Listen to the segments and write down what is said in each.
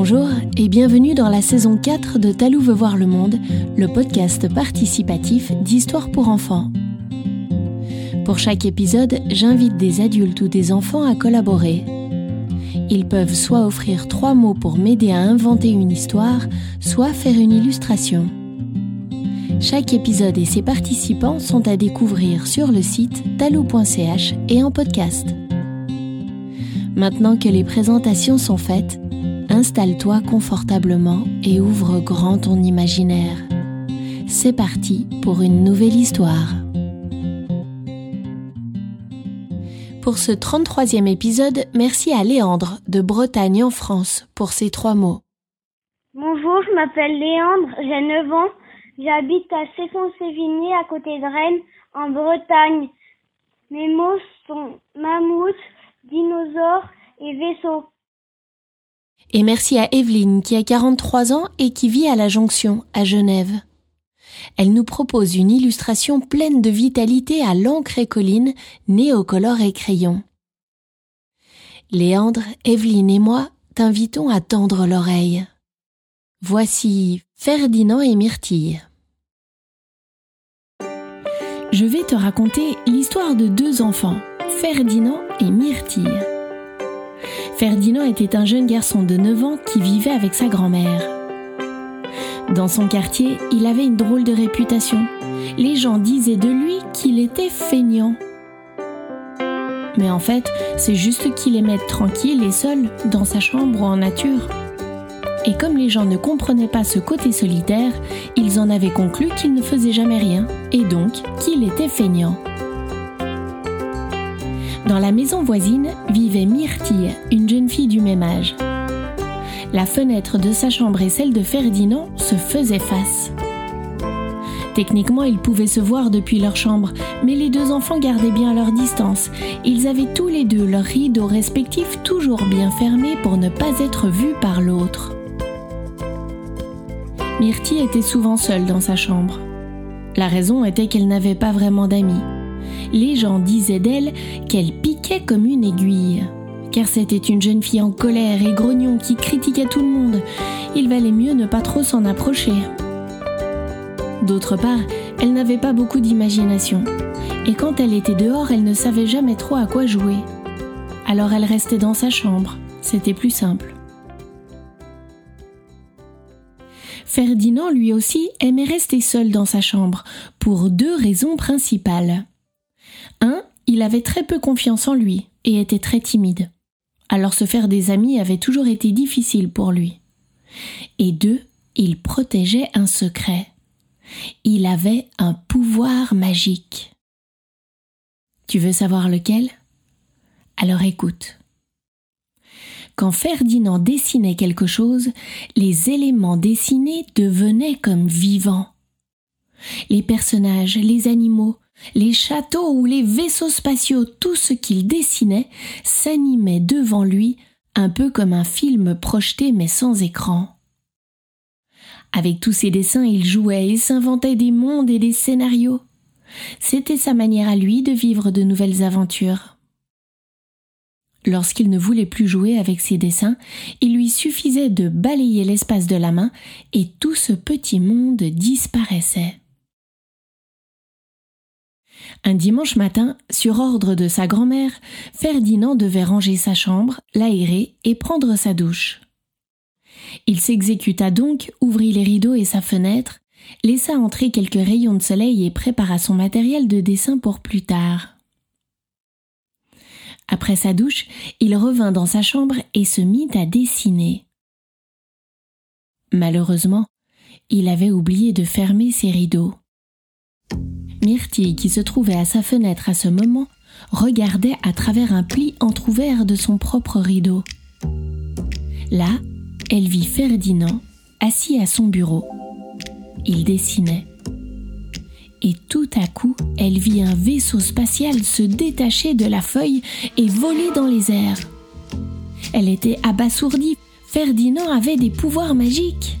Bonjour et bienvenue dans la saison 4 de Talou veut voir le monde, le podcast participatif d'histoire pour enfants. Pour chaque épisode, j'invite des adultes ou des enfants à collaborer. Ils peuvent soit offrir trois mots pour m'aider à inventer une histoire, soit faire une illustration. Chaque épisode et ses participants sont à découvrir sur le site talou.ch et en podcast. Maintenant que les présentations sont faites, installe-toi confortablement et ouvre grand ton imaginaire. C'est parti pour une nouvelle histoire. Pour ce 33e épisode, merci à Léandre de Bretagne en France pour ces trois mots. Bonjour, je m'appelle Léandre, j'ai 9 ans. J'habite à Céphon-Sévigné, à côté de Rennes, en Bretagne. Mes mots sont mammouth, dinosaure et vaisseau. Et merci à Evelyne qui a 43 ans et qui vit à la Jonction, à Genève. Elle nous propose une illustration pleine de vitalité à l'encre et colline, néocolore et crayon. Léandre, Evelyne et moi t'invitons à tendre l'oreille. Voici Ferdinand et Myrtille. Je vais te raconter l'histoire de deux enfants, Ferdinand et Myrtille. Ferdinand était un jeune garçon de 9 ans qui vivait avec sa grand-mère. Dans son quartier, il avait une drôle de réputation. Les gens disaient de lui qu'il était feignant. Mais en fait, c'est juste qu'il aimait tranquille et seul dans sa chambre ou en nature. Et comme les gens ne comprenaient pas ce côté solitaire, ils en avaient conclu qu'il ne faisait jamais rien, et donc qu'il était feignant. Dans la maison voisine vivait Myrtille, une jeune fille du même âge. La fenêtre de sa chambre et celle de Ferdinand se faisaient face. Techniquement, ils pouvaient se voir depuis leur chambre, mais les deux enfants gardaient bien leur distance. Ils avaient tous les deux leurs rideaux respectifs toujours bien fermés pour ne pas être vus par l'autre. Myrtille était souvent seule dans sa chambre. La raison était qu'elle n'avait pas vraiment d'amis. Les gens disaient d'elle qu'elle piquait comme une aiguille. Car c'était une jeune fille en colère et grognon qui critiquait tout le monde. Il valait mieux ne pas trop s'en approcher. D'autre part, elle n'avait pas beaucoup d'imagination. Et quand elle était dehors, elle ne savait jamais trop à quoi jouer. Alors elle restait dans sa chambre. C'était plus simple. Ferdinand, lui aussi, aimait rester seul dans sa chambre, pour deux raisons principales. Un, il avait très peu confiance en lui et était très timide. Alors se faire des amis avait toujours été difficile pour lui. Et deux, il protégeait un secret. Il avait un pouvoir magique. Tu veux savoir lequel? Alors écoute. Quand Ferdinand dessinait quelque chose, les éléments dessinés devenaient comme vivants. Les personnages, les animaux, les châteaux ou les vaisseaux spatiaux, tout ce qu'il dessinait s'animait devant lui un peu comme un film projeté mais sans écran. Avec tous ses dessins, il jouait et s'inventait des mondes et des scénarios. C'était sa manière à lui de vivre de nouvelles aventures. Lorsqu'il ne voulait plus jouer avec ses dessins, il lui suffisait de balayer l'espace de la main et tout ce petit monde disparaissait. Un dimanche matin, sur ordre de sa grand-mère, Ferdinand devait ranger sa chambre, l'aérer et prendre sa douche. Il s'exécuta donc, ouvrit les rideaux et sa fenêtre, laissa entrer quelques rayons de soleil et prépara son matériel de dessin pour plus tard. Après sa douche, il revint dans sa chambre et se mit à dessiner. Malheureusement, il avait oublié de fermer ses rideaux. Myrtille, qui se trouvait à sa fenêtre à ce moment, regardait à travers un pli entr'ouvert de son propre rideau. Là, elle vit Ferdinand assis à son bureau. Il dessinait et tout à coup, elle vit un vaisseau spatial se détacher de la feuille et voler dans les airs. Elle était abasourdie. Ferdinand avait des pouvoirs magiques.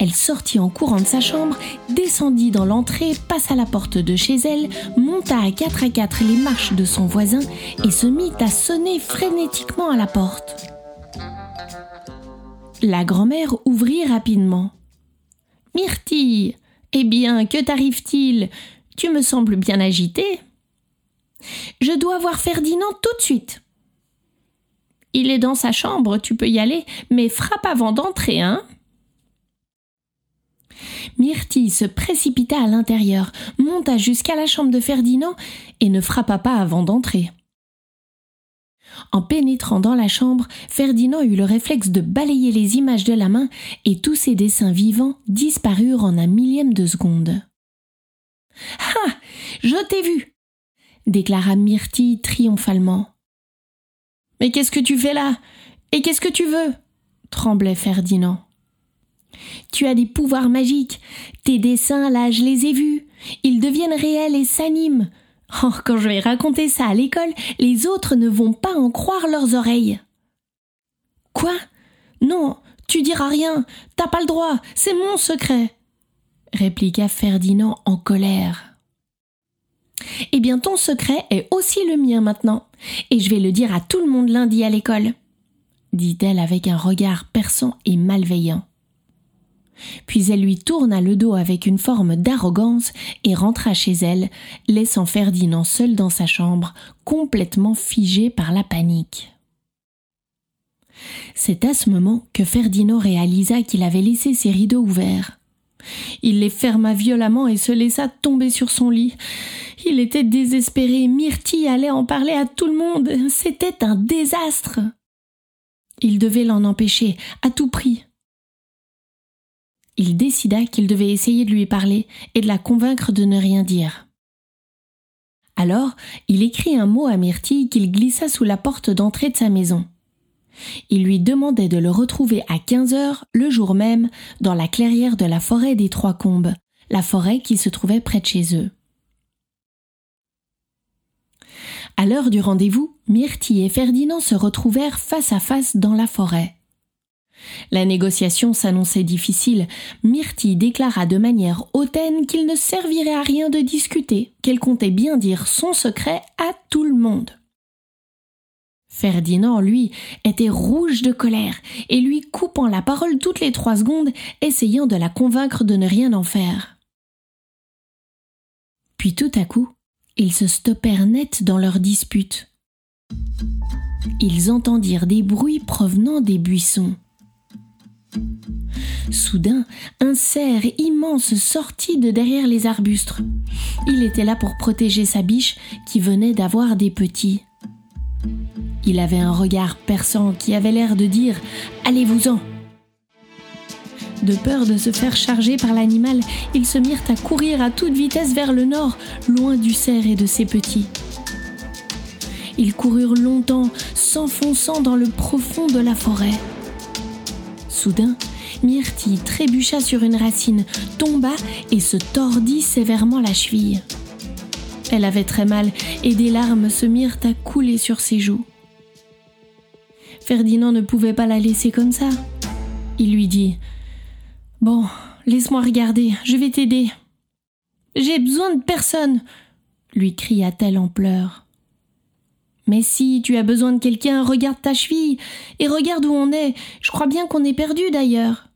Elle sortit en courant de sa chambre, descendit dans l'entrée, passa la porte de chez elle, monta à quatre à quatre les marches de son voisin et se mit à sonner frénétiquement à la porte. La grand-mère ouvrit rapidement. Myrtille, eh bien, que t'arrive-t-il? Tu me sembles bien agitée. Je dois voir Ferdinand tout de suite. Il est dans sa chambre, tu peux y aller, mais frappe avant d'entrer, hein Myrtille se précipita à l'intérieur, monta jusqu'à la chambre de Ferdinand et ne frappa pas avant d'entrer. En pénétrant dans la chambre, Ferdinand eut le réflexe de balayer les images de la main et tous ses dessins vivants disparurent en un millième de seconde. Ah Je t'ai vu déclara Myrtille triomphalement. Mais qu'est-ce que tu fais là? Et qu'est-ce que tu veux? tremblait Ferdinand. Tu as des pouvoirs magiques. Tes dessins, là, je les ai vus. Ils deviennent réels et s'animent. Oh, quand je vais raconter ça à l'école, les autres ne vont pas en croire leurs oreilles. Quoi? Non, tu diras rien. T'as pas le droit. C'est mon secret. répliqua Ferdinand en colère. Eh bien, ton secret est aussi le mien maintenant, et je vais le dire à tout le monde lundi à l'école, dit-elle avec un regard perçant et malveillant. Puis elle lui tourna le dos avec une forme d'arrogance et rentra chez elle, laissant Ferdinand seul dans sa chambre, complètement figé par la panique. C'est à ce moment que Ferdinand réalisa qu'il avait laissé ses rideaux ouverts. Il les ferma violemment et se laissa tomber sur son lit. Il était désespéré. Myrtille allait en parler à tout le monde. C'était un désastre. Il devait l'en empêcher, à tout prix il décida qu'il devait essayer de lui parler et de la convaincre de ne rien dire. Alors, il écrit un mot à Myrtille qu'il glissa sous la porte d'entrée de sa maison. Il lui demandait de le retrouver à quinze heures le jour même dans la clairière de la forêt des Trois Combes, la forêt qui se trouvait près de chez eux. À l'heure du rendez-vous, Myrtille et Ferdinand se retrouvèrent face à face dans la forêt. La négociation s'annonçait difficile. Myrtille déclara de manière hautaine qu'il ne servirait à rien de discuter, qu'elle comptait bien dire son secret à tout le monde. Ferdinand, lui, était rouge de colère et lui coupant la parole toutes les trois secondes, essayant de la convaincre de ne rien en faire. Puis tout à coup, ils se stoppèrent net dans leur dispute. Ils entendirent des bruits provenant des buissons. Soudain, un cerf immense sortit de derrière les arbustes. Il était là pour protéger sa biche qui venait d'avoir des petits. Il avait un regard perçant qui avait l'air de dire Allez-vous-en De peur de se faire charger par l'animal, ils se mirent à courir à toute vitesse vers le nord, loin du cerf et de ses petits. Ils coururent longtemps, s'enfonçant dans le profond de la forêt. Soudain, Myrtille trébucha sur une racine, tomba et se tordit sévèrement la cheville. Elle avait très mal et des larmes se mirent à couler sur ses joues. Ferdinand ne pouvait pas la laisser comme ça. Il lui dit Bon, laisse-moi regarder, je vais t'aider. J'ai besoin de personne, lui cria-t-elle en pleurs. Mais si tu as besoin de quelqu'un, regarde ta cheville et regarde où on est. Je crois bien qu'on est perdu d'ailleurs.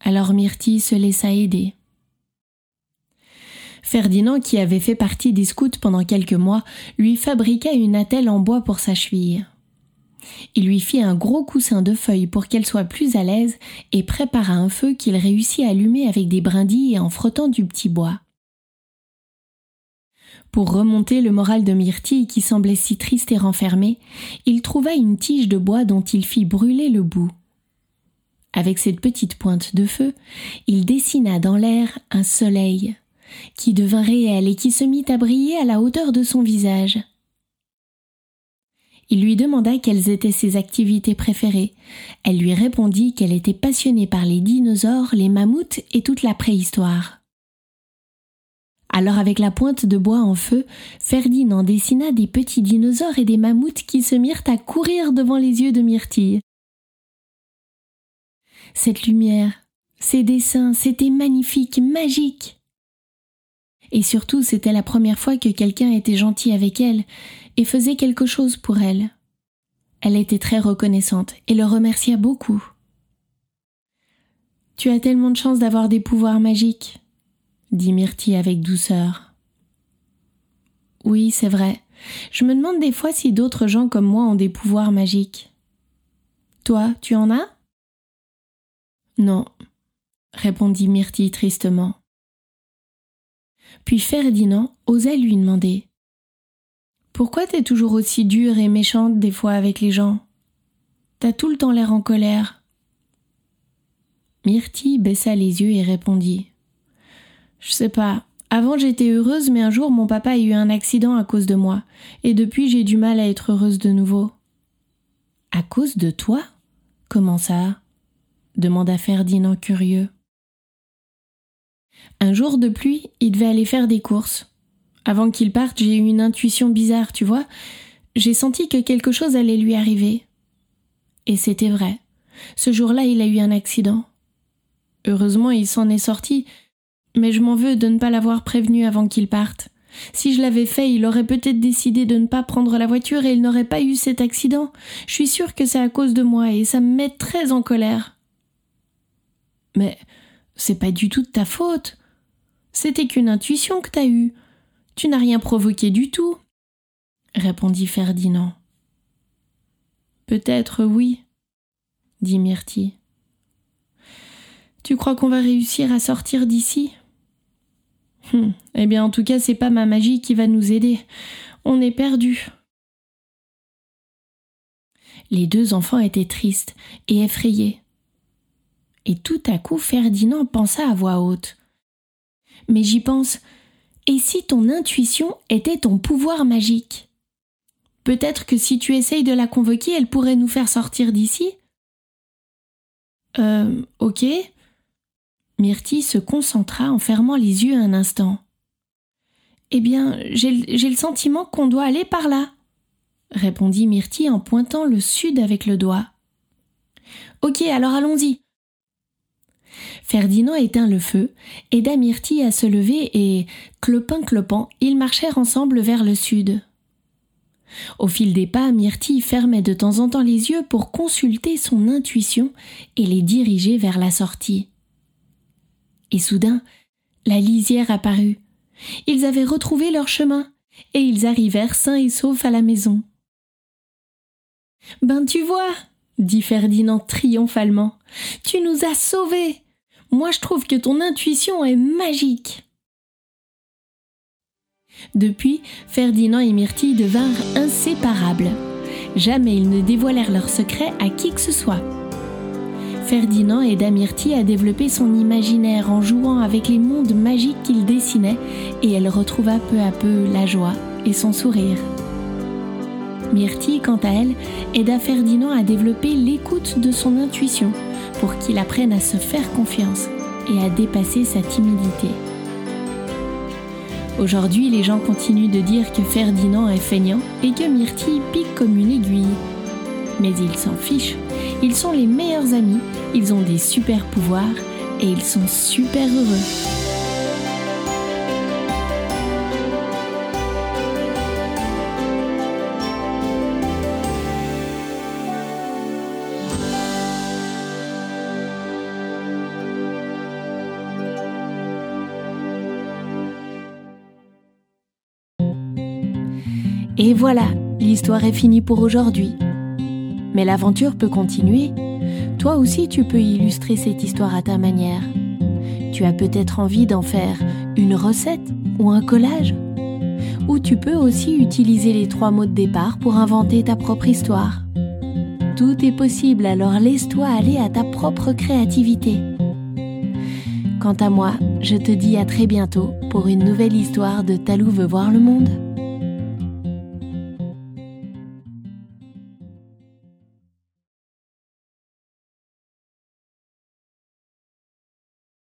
Alors Myrtille se laissa aider. Ferdinand, qui avait fait partie des scouts pendant quelques mois, lui fabriqua une attelle en bois pour sa cheville. Il lui fit un gros coussin de feuilles pour qu'elle soit plus à l'aise et prépara un feu qu'il réussit à allumer avec des brindilles et en frottant du petit bois. Pour remonter le moral de Myrtille qui semblait si triste et renfermée, il trouva une tige de bois dont il fit brûler le bout. Avec cette petite pointe de feu, il dessina dans l'air un soleil, qui devint réel et qui se mit à briller à la hauteur de son visage. Il lui demanda quelles étaient ses activités préférées. Elle lui répondit qu'elle était passionnée par les dinosaures, les mammouths et toute la préhistoire. Alors avec la pointe de bois en feu, Ferdinand dessina des petits dinosaures et des mammouths qui se mirent à courir devant les yeux de Myrtille. Cette lumière, ces dessins, c'était magnifique, magique. Et surtout, c'était la première fois que quelqu'un était gentil avec elle et faisait quelque chose pour elle. Elle était très reconnaissante et le remercia beaucoup. Tu as tellement de chance d'avoir des pouvoirs magiques, dit Myrtille avec douceur. Oui, c'est vrai. Je me demande des fois si d'autres gens comme moi ont des pouvoirs magiques. Toi, tu en as? Non, répondit Myrtille tristement. Puis Ferdinand osa lui demander Pourquoi t'es toujours aussi dure et méchante des fois avec les gens? T'as tout le temps l'air en colère. Myrtille baissa les yeux et répondit Je sais pas. Avant j'étais heureuse, mais un jour mon papa a eu un accident à cause de moi, et depuis j'ai du mal à être heureuse de nouveau. À cause de toi? Comment ça? demanda Ferdinand curieux. Un jour de pluie, il devait aller faire des courses. Avant qu'il parte, j'ai eu une intuition bizarre, tu vois. J'ai senti que quelque chose allait lui arriver. Et c'était vrai. Ce jour-là, il a eu un accident. Heureusement, il s'en est sorti, mais je m'en veux de ne pas l'avoir prévenu avant qu'il parte. Si je l'avais fait, il aurait peut-être décidé de ne pas prendre la voiture et il n'aurait pas eu cet accident. Je suis sûre que c'est à cause de moi et ça me met très en colère. Mais c'est pas du tout de ta faute. C'était qu'une intuition que t'as eue. Tu n'as rien provoqué du tout, répondit Ferdinand. Peut-être oui, dit Myrtille. Tu crois qu'on va réussir à sortir d'ici? Hum, Eh bien, en tout cas, c'est pas ma magie qui va nous aider. On est perdus. Les deux enfants étaient tristes et effrayés. Et tout à coup, Ferdinand pensa à voix haute. Mais j'y pense. Et si ton intuition était ton pouvoir magique? Peut-être que si tu essayes de la convoquer, elle pourrait nous faire sortir d'ici? Euh, ok, Myrtille se concentra en fermant les yeux un instant. Eh bien, j'ai le sentiment qu'on doit aller par là, répondit Myrtille en pointant le sud avec le doigt. Ok, alors allons-y. Ferdinand éteint le feu, aida Myrtille à se lever et, clopin clopant, ils marchèrent ensemble vers le sud. Au fil des pas, Myrtille fermait de temps en temps les yeux pour consulter son intuition et les diriger vers la sortie. Et soudain, la lisière apparut. Ils avaient retrouvé leur chemin, et ils arrivèrent sains et saufs à la maison. Ben tu vois, dit Ferdinand triomphalement, tu nous as sauvés. Moi je trouve que ton intuition est magique. Depuis, Ferdinand et Myrtille devinrent inséparables. Jamais ils ne dévoilèrent leur secret à qui que ce soit. Ferdinand aida Myrtille à développer son imaginaire en jouant avec les mondes magiques qu'il dessinait et elle retrouva peu à peu la joie et son sourire. Myrtille, quant à elle, aida Ferdinand à développer l'écoute de son intuition pour qu'il apprenne à se faire confiance et à dépasser sa timidité. Aujourd'hui, les gens continuent de dire que Ferdinand est feignant et que Myrtille pique comme une aiguille. Mais ils s'en fichent ils sont les meilleurs amis, ils ont des super pouvoirs et ils sont super heureux. Et voilà, l'histoire est finie pour aujourd'hui. Mais l'aventure peut continuer. Toi aussi, tu peux illustrer cette histoire à ta manière. Tu as peut-être envie d'en faire une recette ou un collage. Ou tu peux aussi utiliser les trois mots de départ pour inventer ta propre histoire. Tout est possible, alors laisse-toi aller à ta propre créativité. Quant à moi, je te dis à très bientôt pour une nouvelle histoire de Talou veut voir le monde.